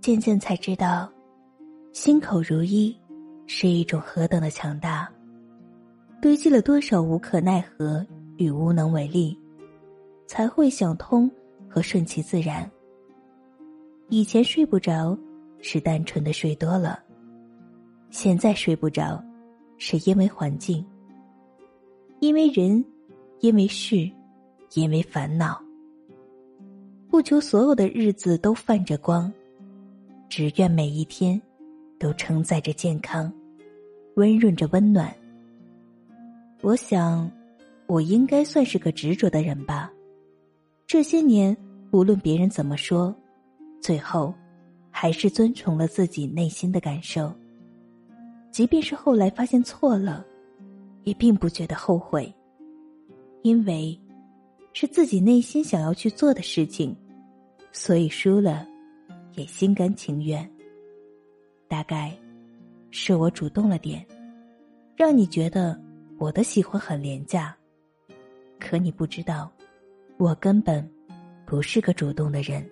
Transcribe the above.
渐渐才知道，心口如一是一种何等的强大。堆积了多少无可奈何与无能为力，才会想通和顺其自然。以前睡不着，是单纯的睡多了；现在睡不着，是因为环境，因为人，因为事，因为烦恼。不求所有的日子都泛着光，只愿每一天都承载着健康，温润着温暖。我想，我应该算是个执着的人吧。这些年，无论别人怎么说，最后还是遵从了自己内心的感受。即便是后来发现错了，也并不觉得后悔，因为。是自己内心想要去做的事情，所以输了，也心甘情愿。大概，是我主动了点，让你觉得我的喜欢很廉价。可你不知道，我根本不是个主动的人。